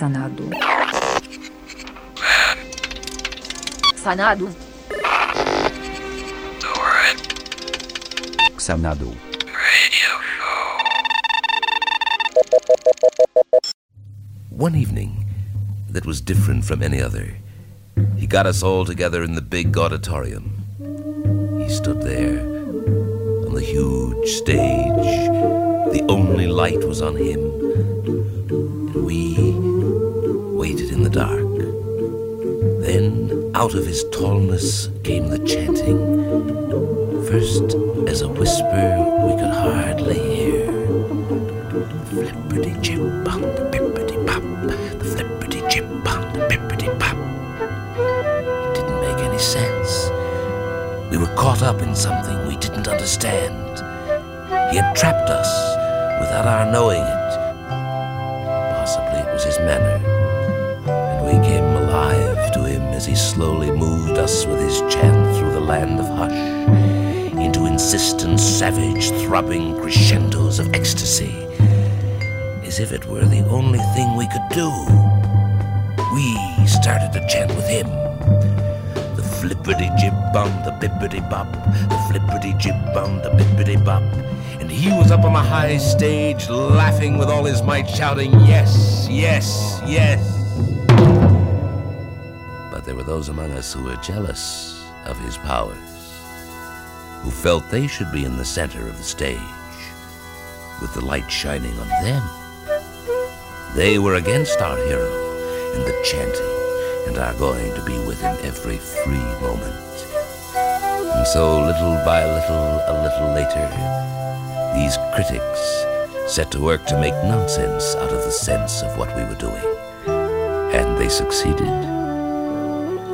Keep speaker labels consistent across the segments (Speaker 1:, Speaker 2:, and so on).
Speaker 1: Xanadu. Xanadu.
Speaker 2: Xanadu.
Speaker 3: One evening that was different from any other, he got us all together in the big auditorium. He stood there on the huge stage. The only light was on him. Out of his tallness came the chanting. First, as a whisper we could hardly hear. Flippity chip on the pippity pop, the flippity chip on the pippity pop. It didn't make any sense. We were caught up in something we didn't understand. He had trapped us without our knowing it. Possibly it was his manner. As he slowly moved us with his chant through the land of hush into insistent, savage, throbbing crescendos of ecstasy, as if it were the only thing we could do. We started to chant with him. The flippity jib on the bippity bop, the flippity jib on the bippity bop. And he was up on the high stage, laughing with all his might, shouting, Yes, yes, yes. There were those among us who were jealous of his powers, who felt they should be in the center of the stage, with the light shining on them. They were against our hero and the chanting, and are going to be with him every free moment. And so, little by little, a little later, these critics set to work to make nonsense out of the sense of what we were doing. And they succeeded.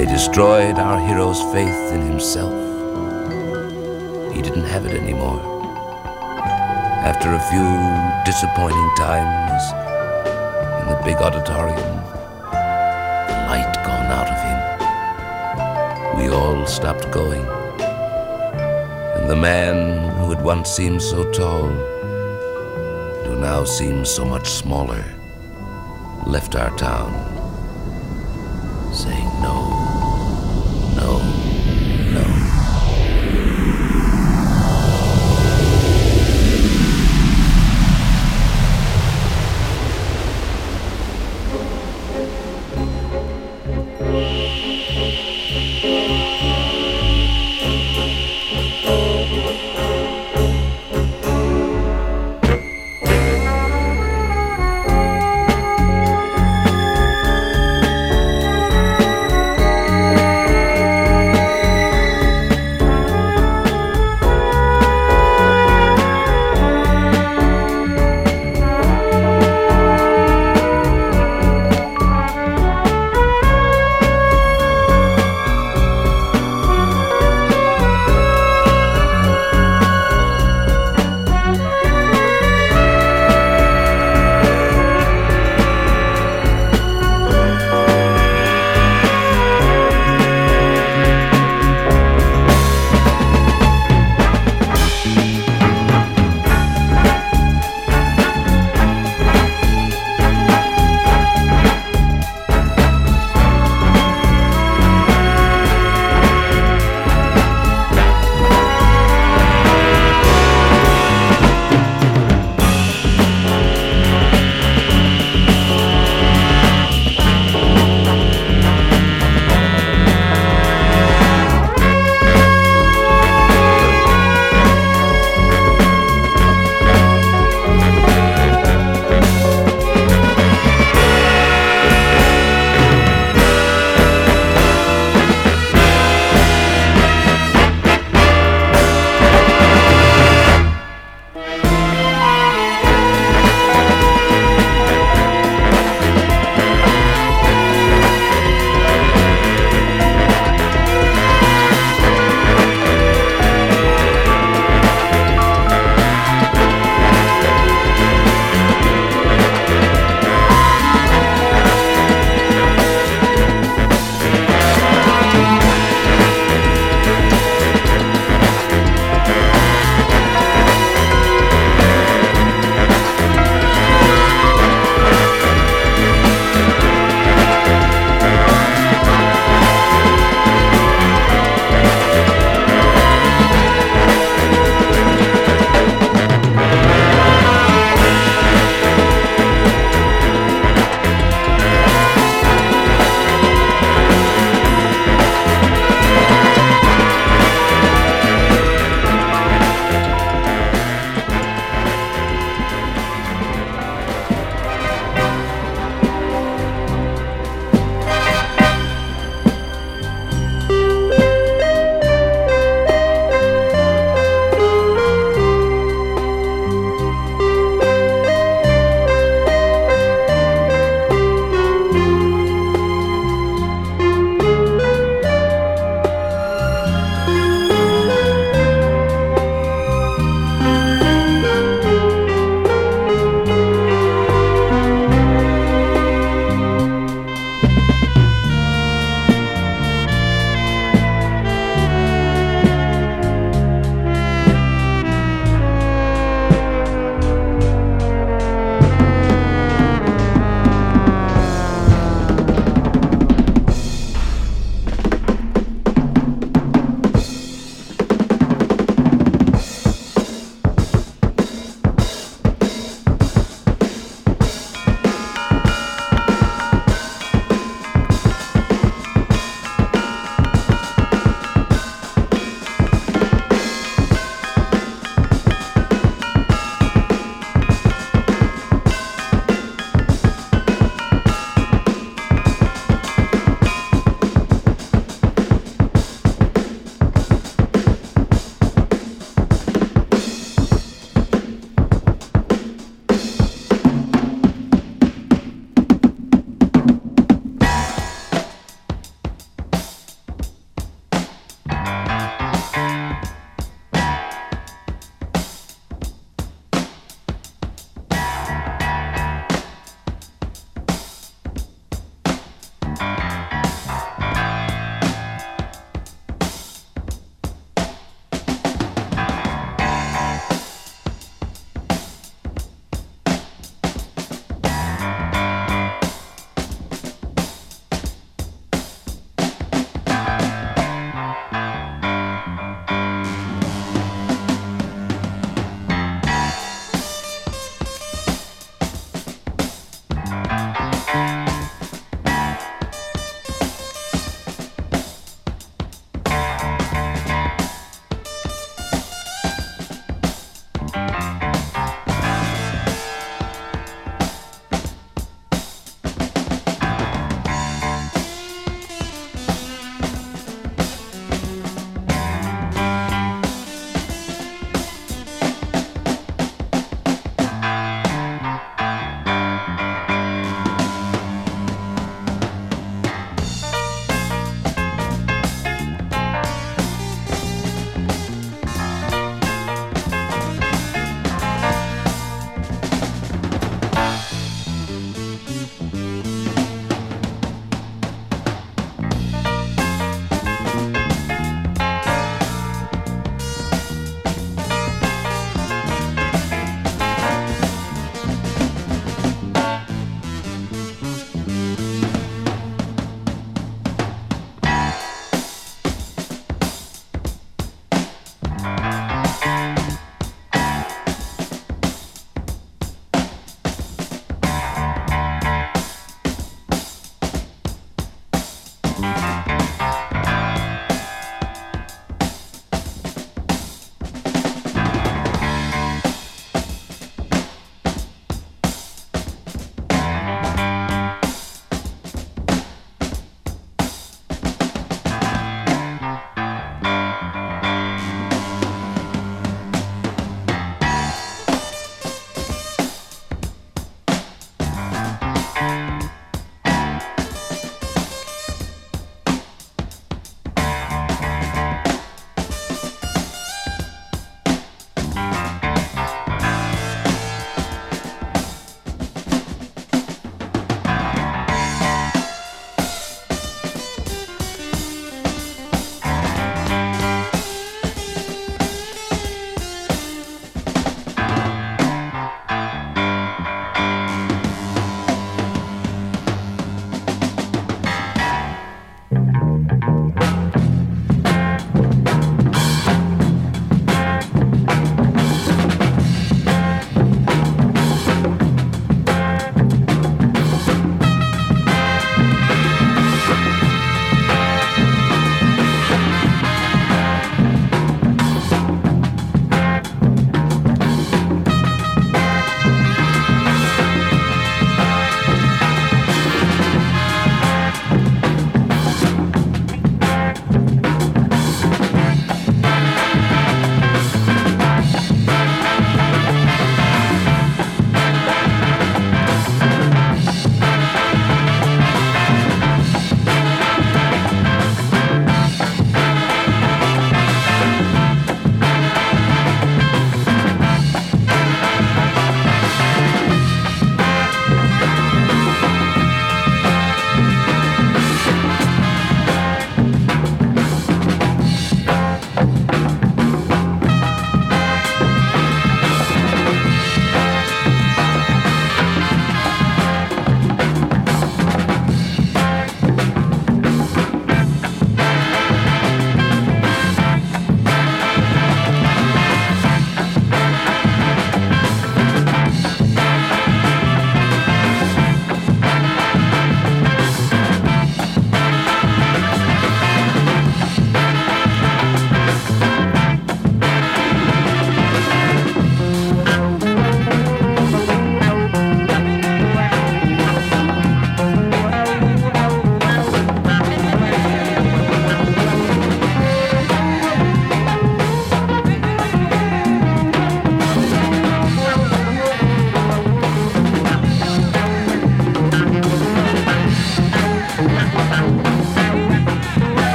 Speaker 3: They destroyed our hero's faith in himself. He didn't have it anymore. After a few disappointing times in the big auditorium, the light gone out of him, we all stopped going. And the man who had once seemed so tall, who now seems so much smaller, left our town, saying no, no,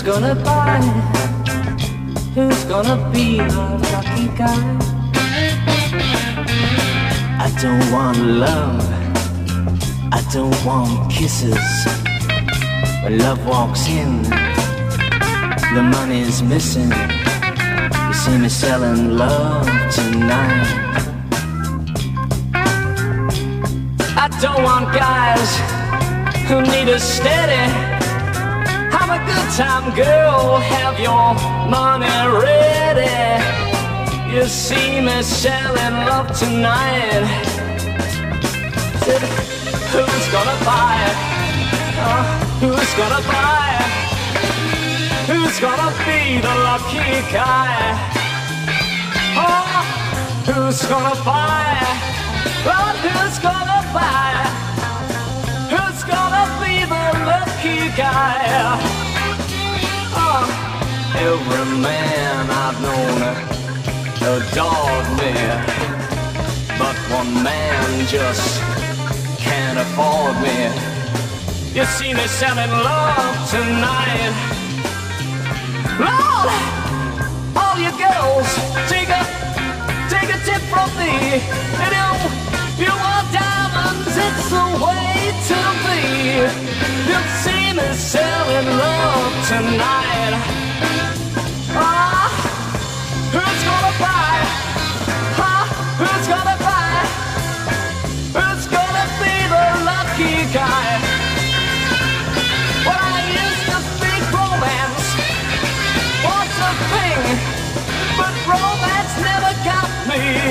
Speaker 4: Who's gonna buy? Who's gonna be the lucky guy? I don't want love. I don't want kisses. When love walks in, the money's missing. You see me selling love tonight. I don't want guys who need a steady. I'm a good time girl, have your money ready. You see me selling love tonight. Who's gonna buy it? Uh, who's gonna buy it? Who's gonna be the lucky guy? Oh, who's gonna buy it? Lord, who's gonna buy it? Who's gonna be the lucky guy? Every man I've known adored me, but one man just can't afford me. You see me selling love tonight. Lord, all you girls, take a take a tip from me. And you, you want diamonds, it's the way to be. You'll see me selling love tonight.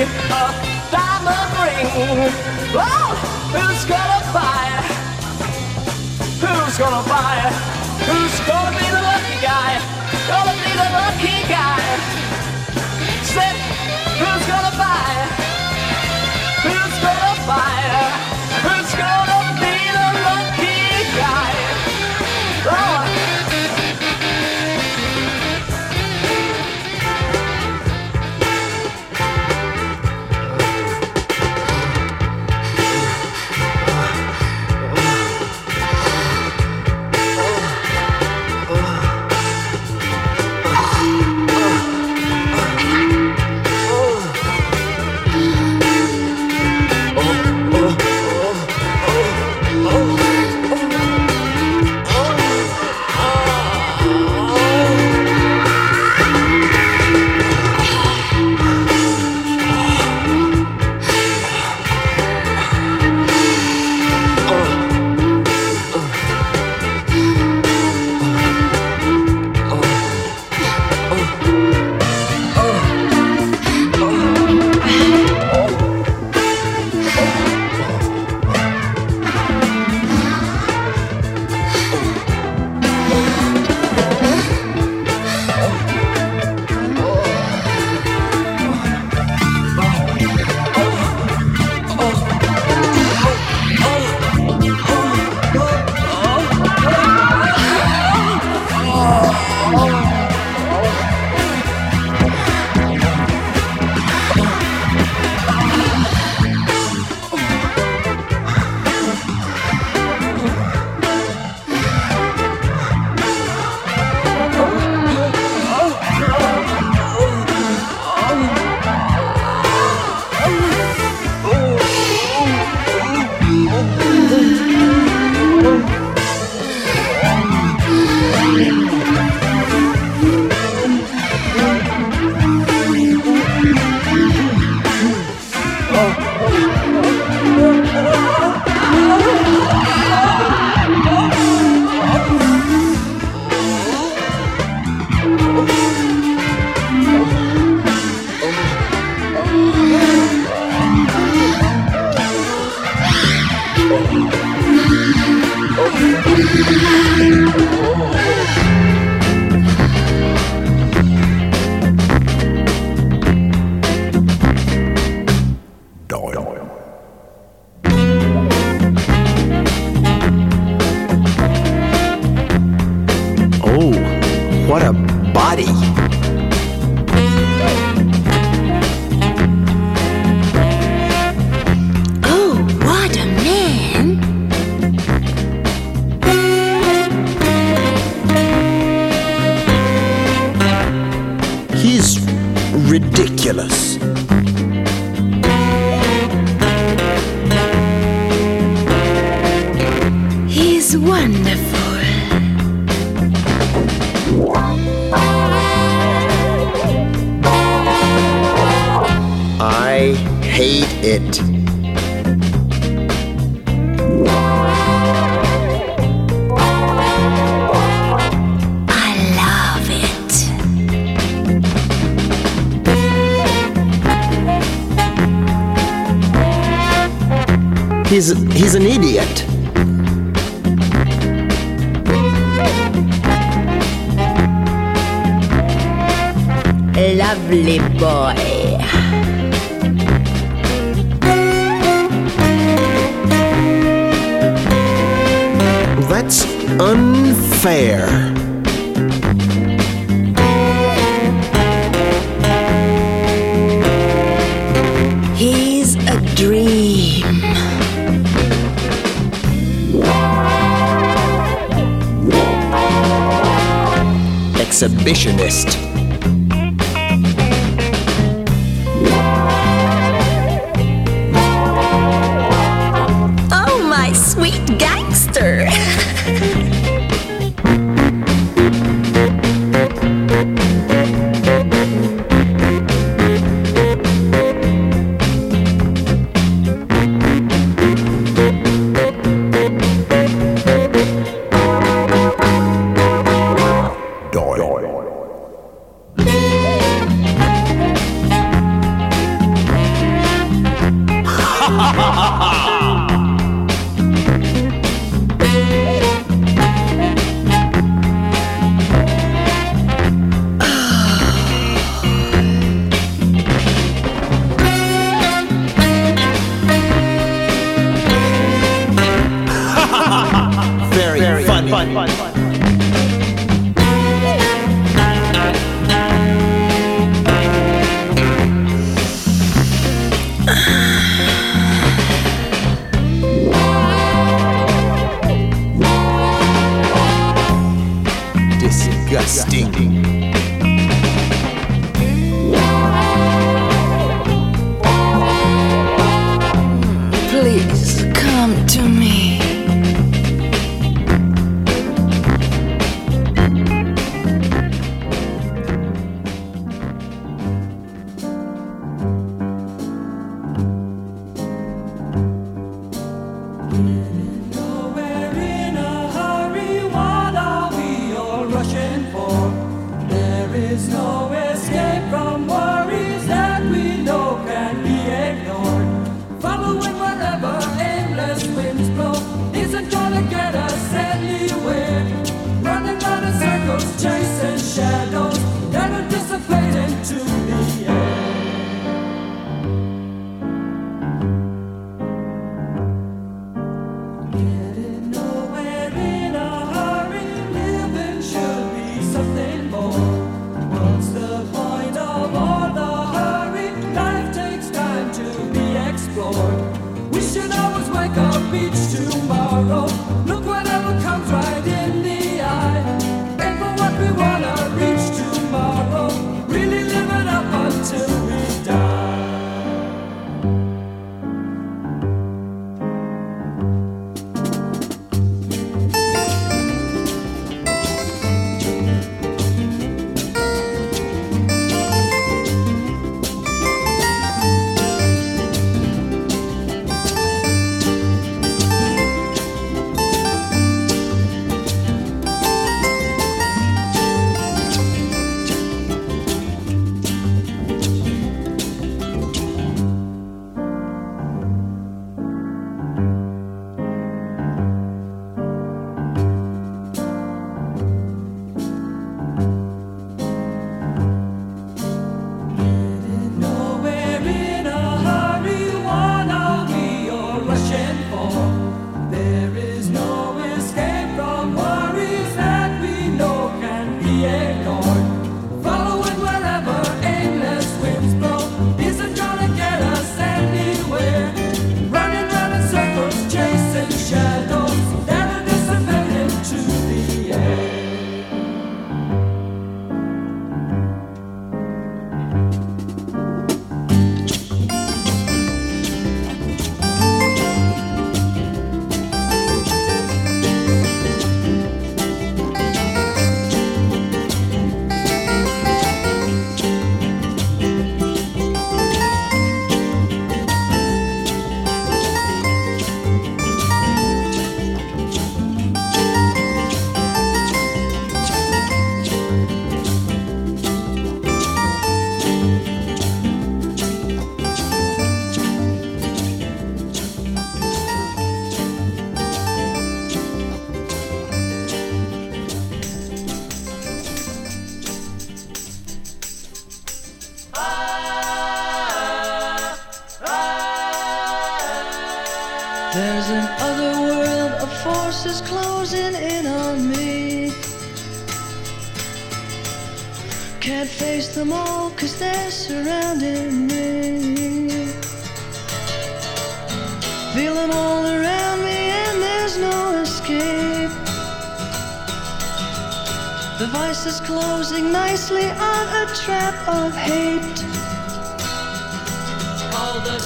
Speaker 4: A diamond ring. Lord, who's gonna buy it? Who's gonna buy it?
Speaker 5: He's
Speaker 6: he's an idiot.
Speaker 1: Lovely boy.
Speaker 6: That's unfair. exhibitionist. disgusting.
Speaker 4: The
Speaker 7: vice is closing nicely on a trap of hate. All the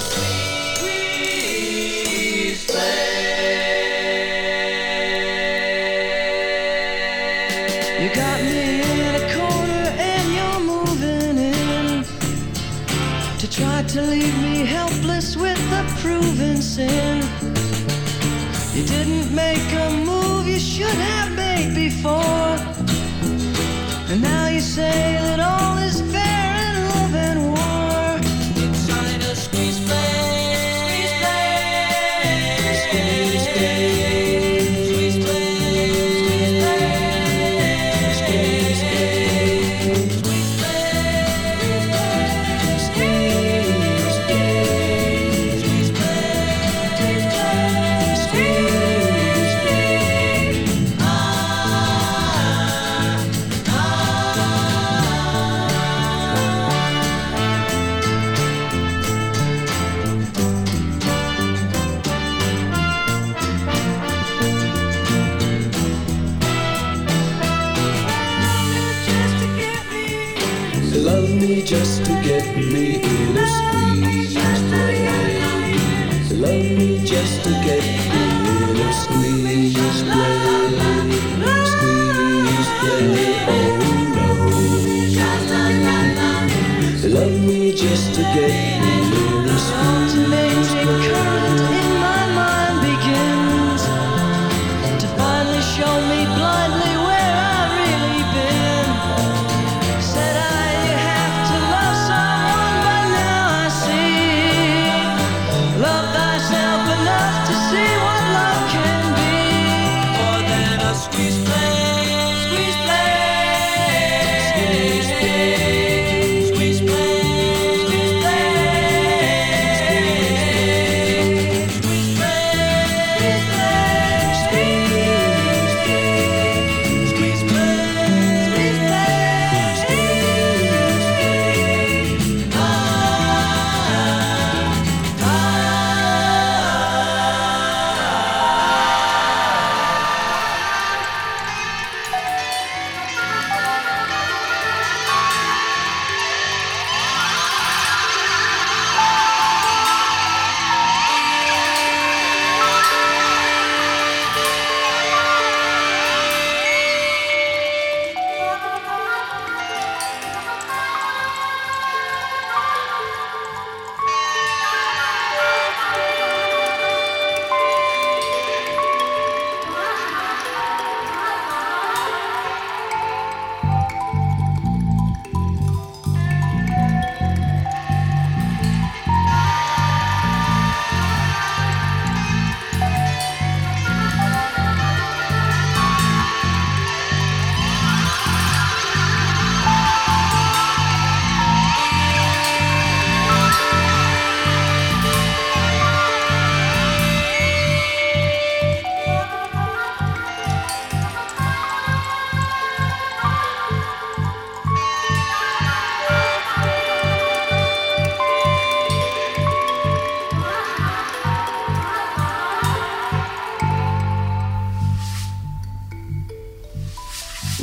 Speaker 7: say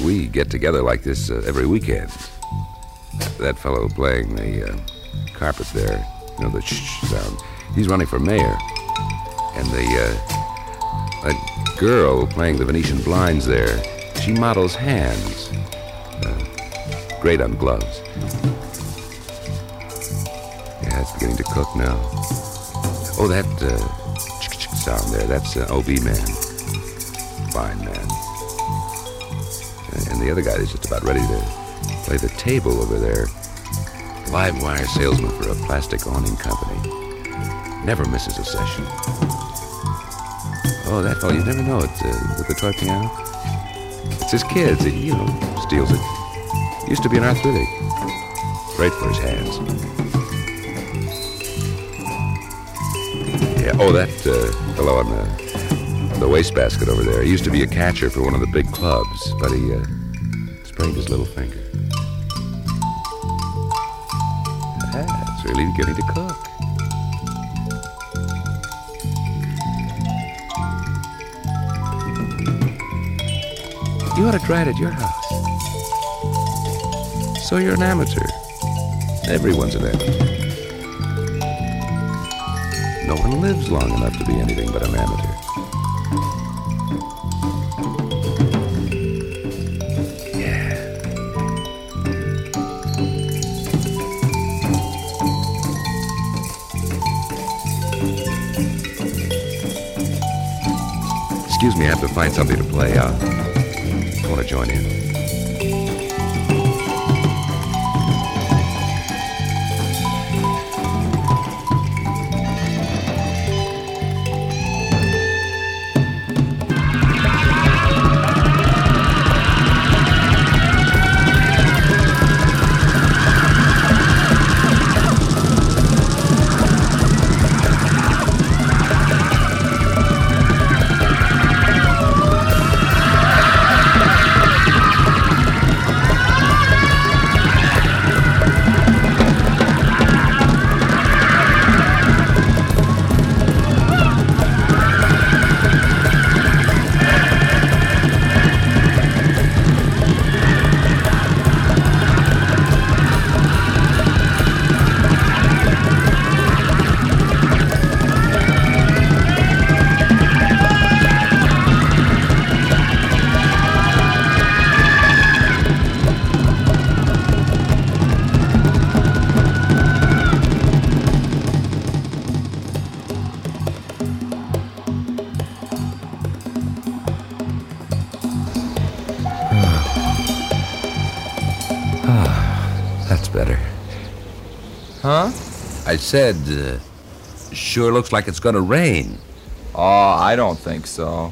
Speaker 3: We get together like this uh, every weekend. That fellow playing the uh, carpet there, you know, the shh sound, he's running for mayor. And the, uh, that girl playing the Venetian blinds there, she models hands. Uh, great on gloves. Yeah, it's beginning to cook now. Oh, that uh, sound there, that's an OB man. Fine man. And the other guy is just about ready to play the table over there. Live wire salesman for a plastic awning company. Never misses a session. Oh, that fellow, you never know it uh, with the toy piano. It's his kids. He, you know, steals it. Used to be an arthritic. Great for his hands. Yeah. Oh, that uh, fellow on the the wastebasket over there. He used to be a catcher for one of the big clubs, but he uh, his little finger. It's really getting to cook. You ought to try it at your house. So you're an amateur. Everyone's an amateur. No one lives long enough to be anything but an amateur. Have to find something to play. Uh, I want to join in.
Speaker 8: Said, uh, sure looks like it's gonna rain.
Speaker 9: Oh, I don't think so.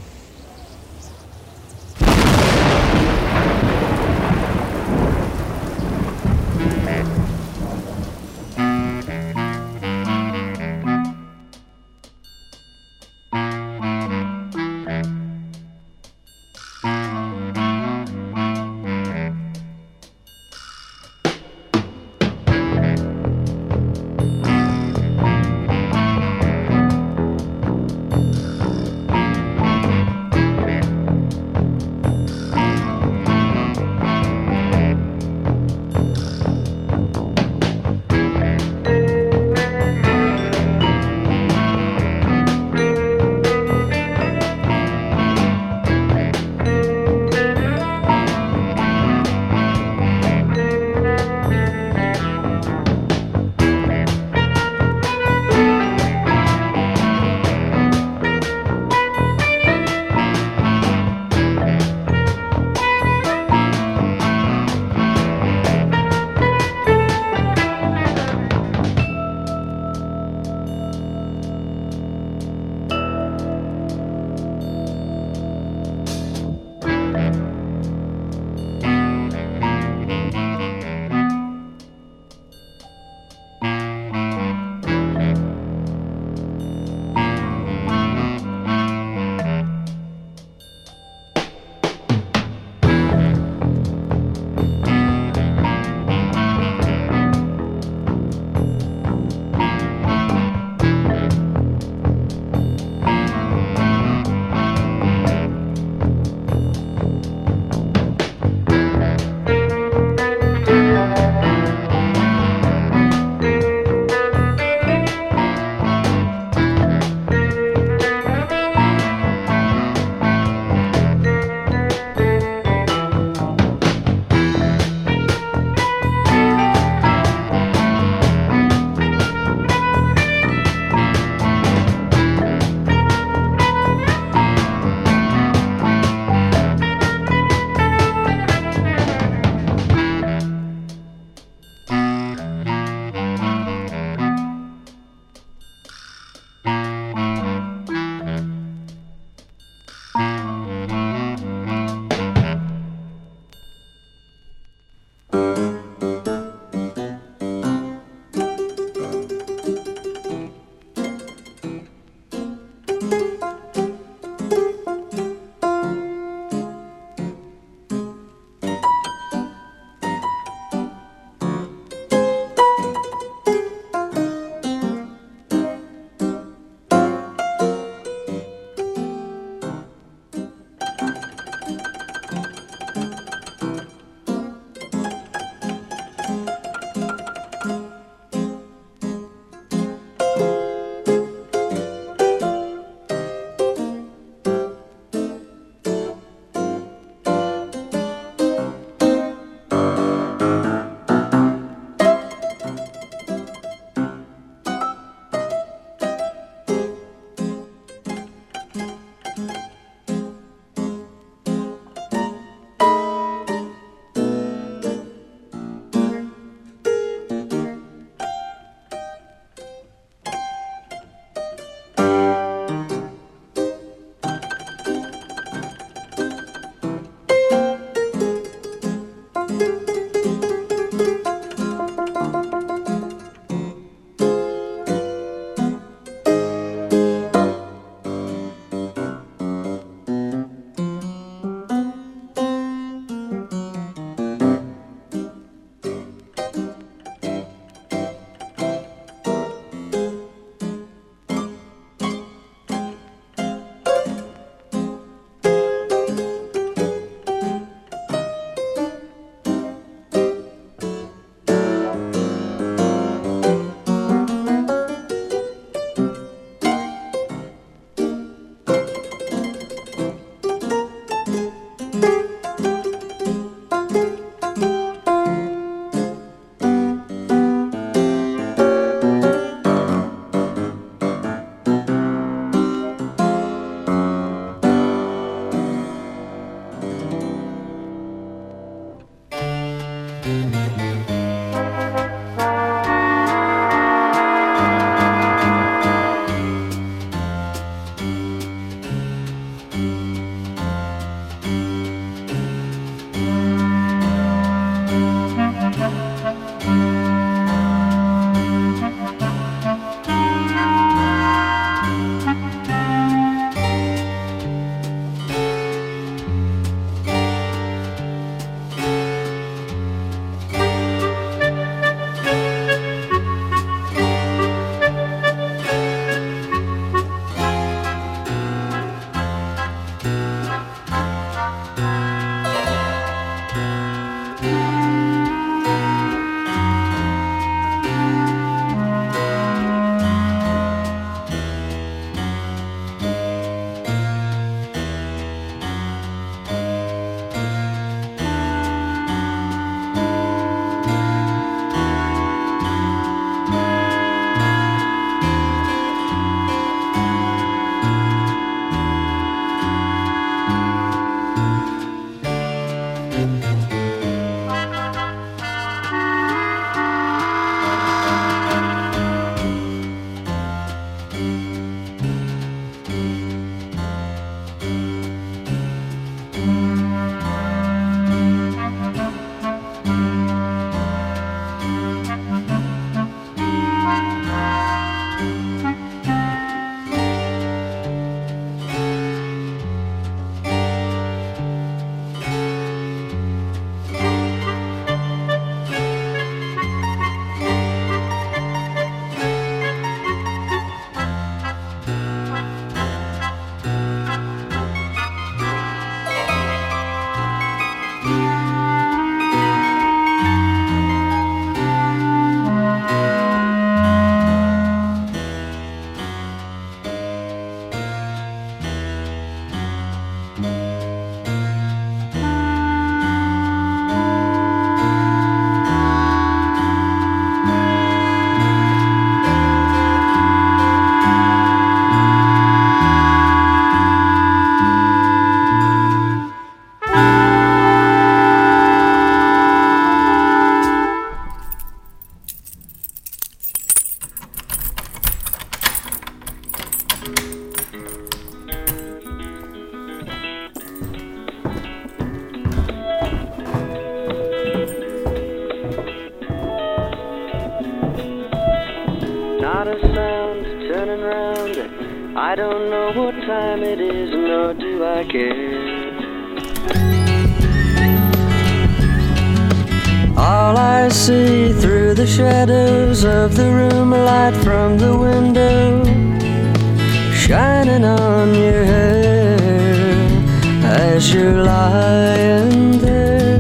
Speaker 7: You're lying there.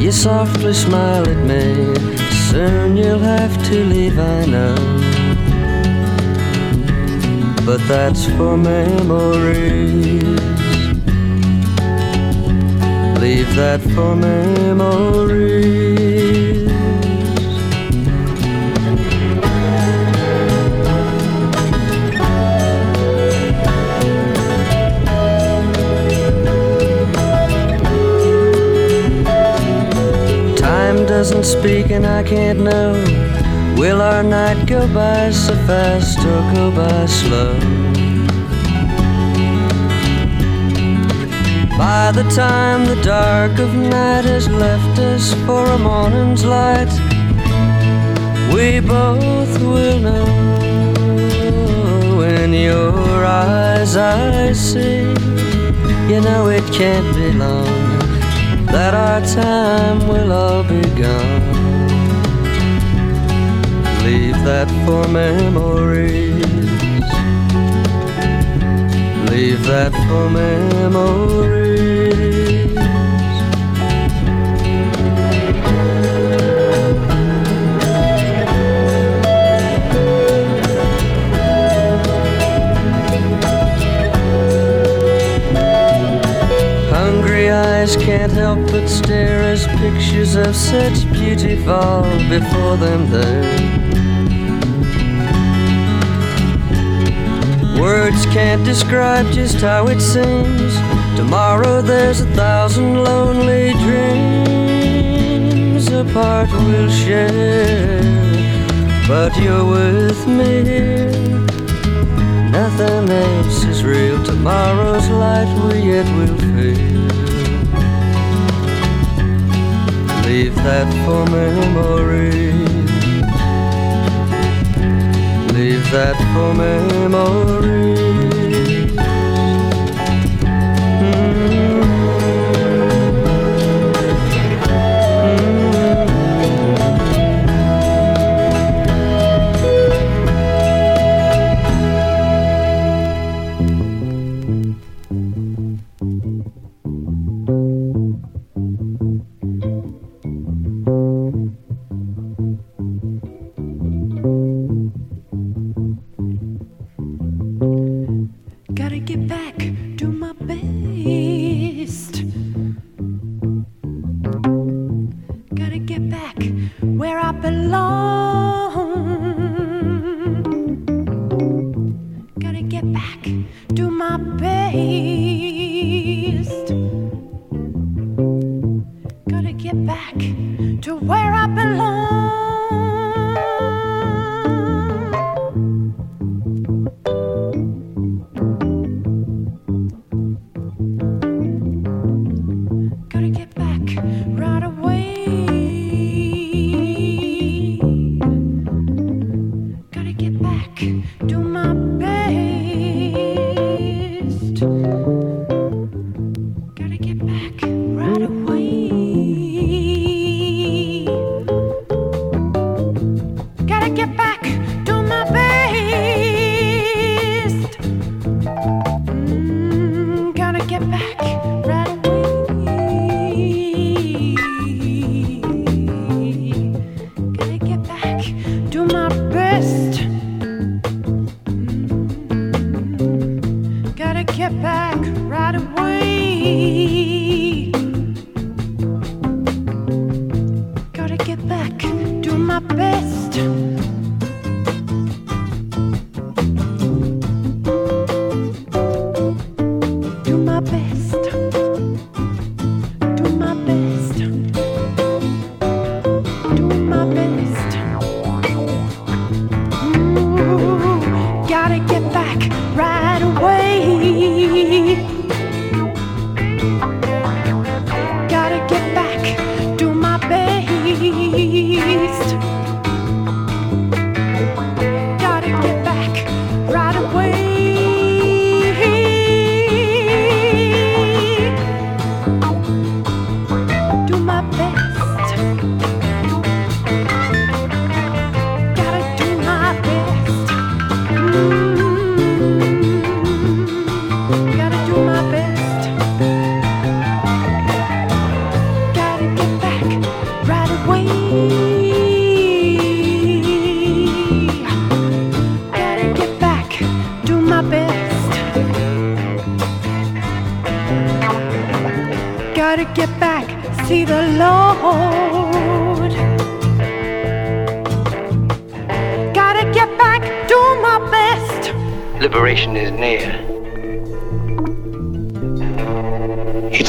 Speaker 7: You softly smile at me. Soon you'll have to leave, I know. But that's for memories. Leave that for memories. Doesn't speak and I can't know. Will our night go by so fast or go by slow? By the time the dark of night has left us for a morning's light, we both will know. In your eyes, I see, you know it can't be long that our time will all be gone. Leave that for memories. Leave that for memories. Eyes can't help but stare as pictures of such beauty fall before them there. Words can't describe just how it seems. Tomorrow there's a thousand lonely dreams apart we'll share. But you're with me here. Nothing else is real. Tomorrow's light we yet will feel. Leave that for memory. Leave that for memories.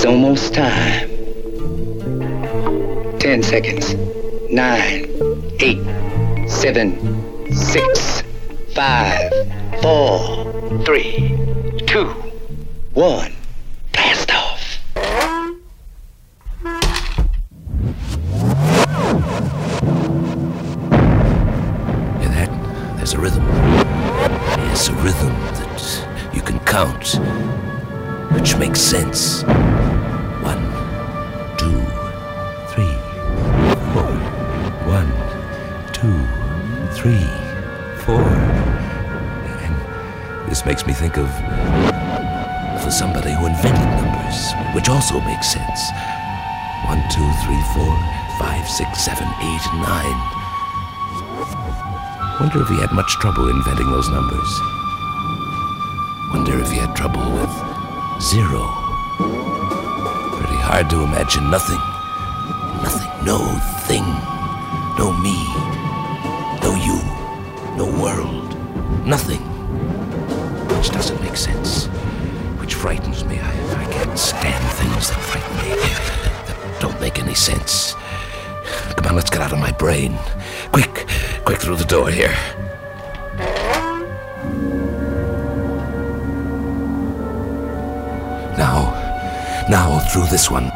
Speaker 10: almost time.
Speaker 11: Ten seconds. nine. eight. seven. six. five. four. Nine, eight, seven, six, five, four, three, two, one. Blast off.
Speaker 12: In that, there's a rhythm. There's a rhythm that you can count, which makes sense. Makes me think of. for somebody who invented numbers, which also makes sense. One, two, three, four, five, six, seven, eight, nine. Wonder if he had much trouble inventing those numbers. Wonder if he had trouble with zero. Pretty hard to imagine nothing. Nothing. No thing. No me. brain. Quick, quick through the door here. Now, now through this one.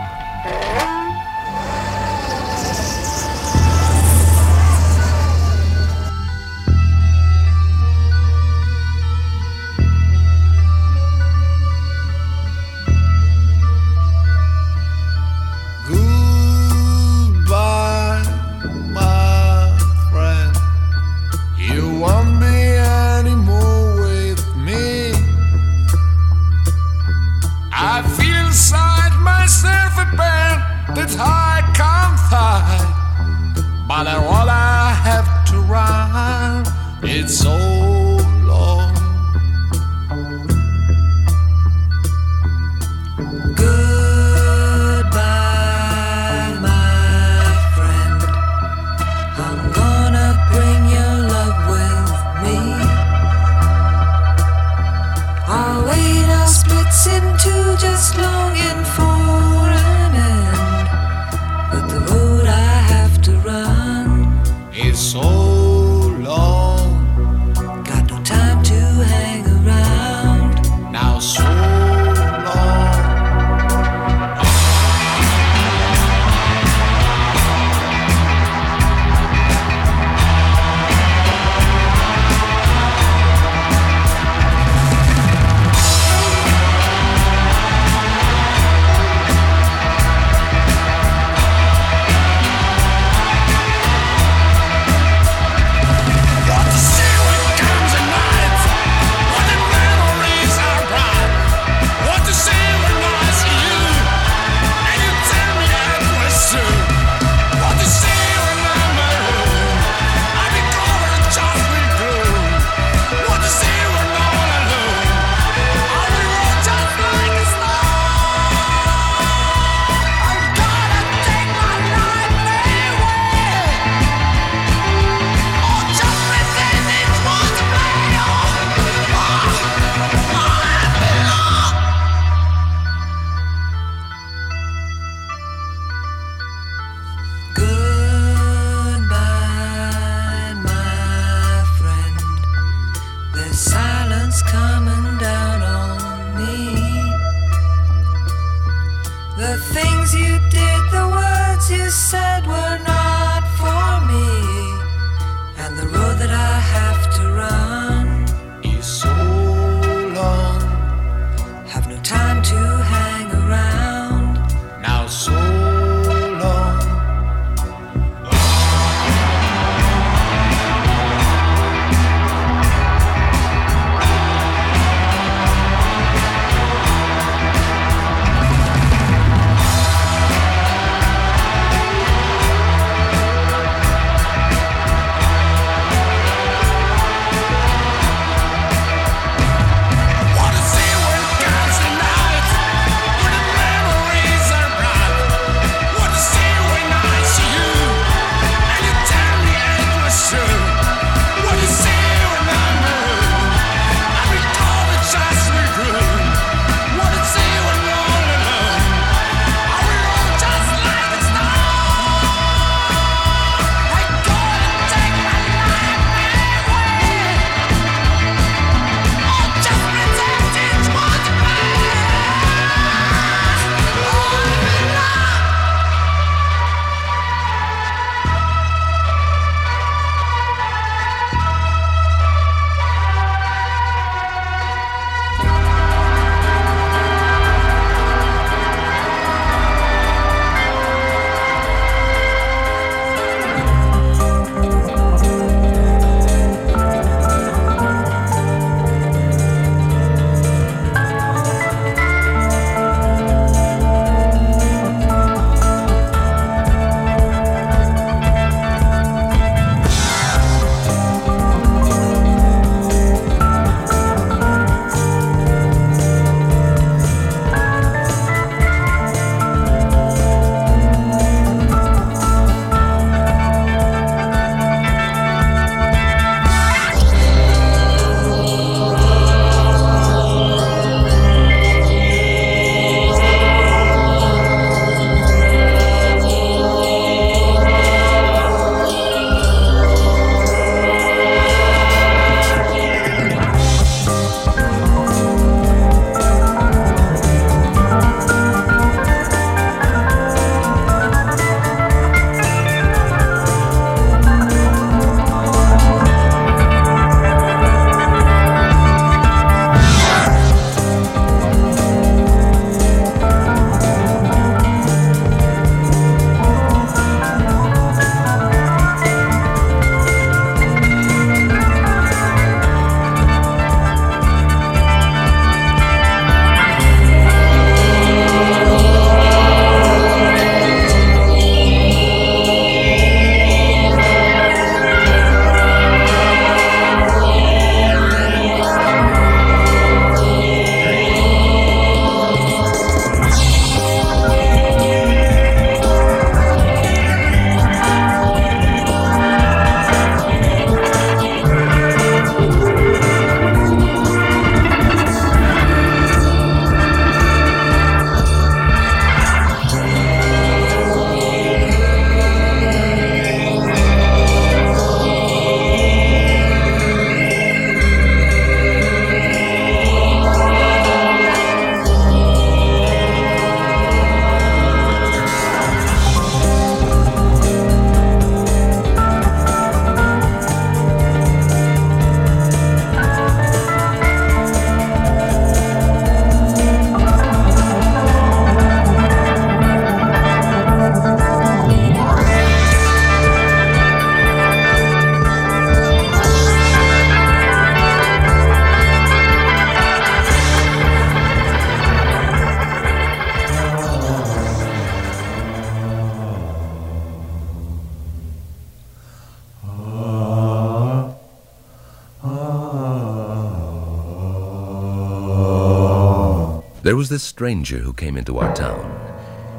Speaker 3: There was this stranger who came into our town.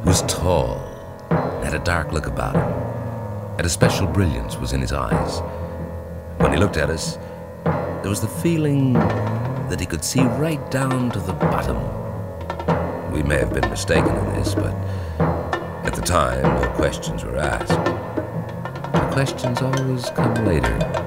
Speaker 3: He was tall, and had a dark look about him, and a special brilliance was in his eyes. When he looked at us, there was the feeling that he could see right down to the bottom. We may have been mistaken in this, but at the time, no questions were asked. The questions always come later.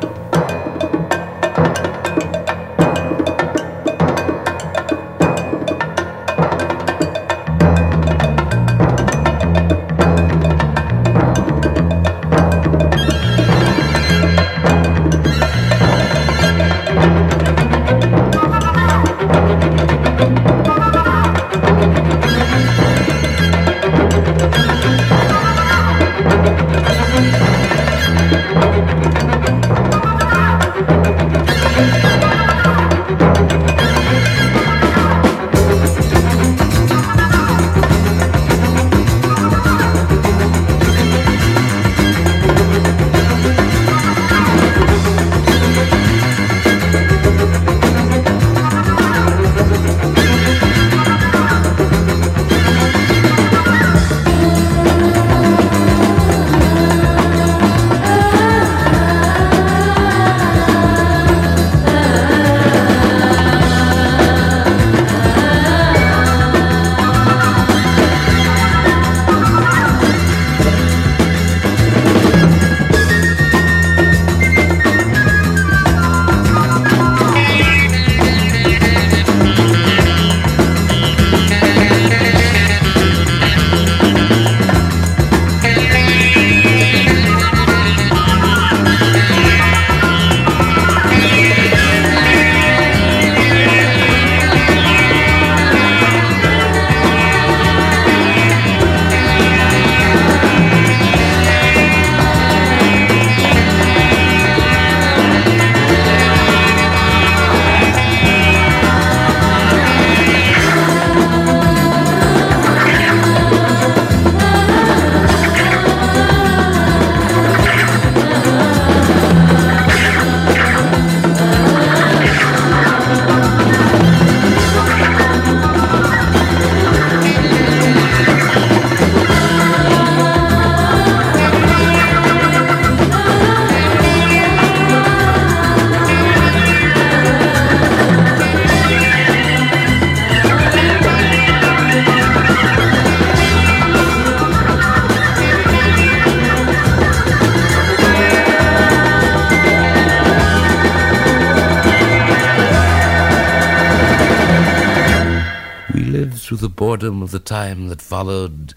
Speaker 3: Boredom of the time that followed,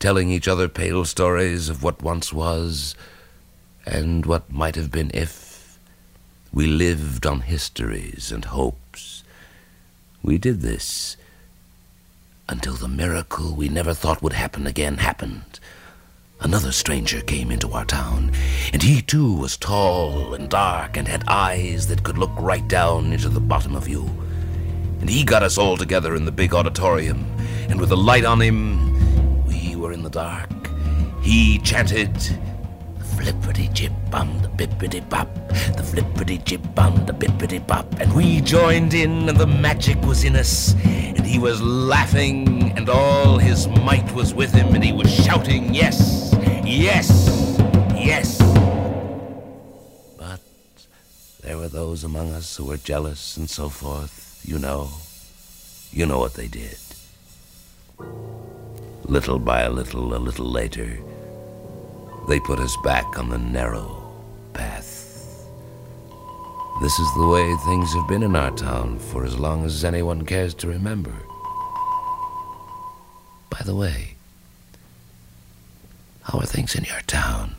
Speaker 3: telling each other pale stories of what once was and what might have been if. We lived on histories and hopes. We did this until the miracle we never thought would happen again happened. Another stranger came into our town, and he too was tall and dark and had eyes that could look right down into the bottom of you. And he got us all together in the big auditorium, and with a light on him, we were in the dark. He chanted, The Flippity jib bum the bippity bop, the flippity jib bum the bippity bop, and we joined in, and the magic was in us, and he was laughing, and all his might was with him, and he was shouting, Yes, yes, yes. But there were those among us who were jealous and so forth. You know, you know what they did. Little by a little, a little later, they put us back on the narrow path. This is the way things have been in our town for as long as anyone cares to remember. By the way, how are things in your town?